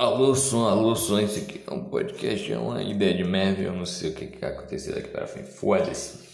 Alô, som, alô, som, isso aqui é um podcast, é uma ideia de merda, eu não sei o que, vai acontecer daqui para frente, foda-se.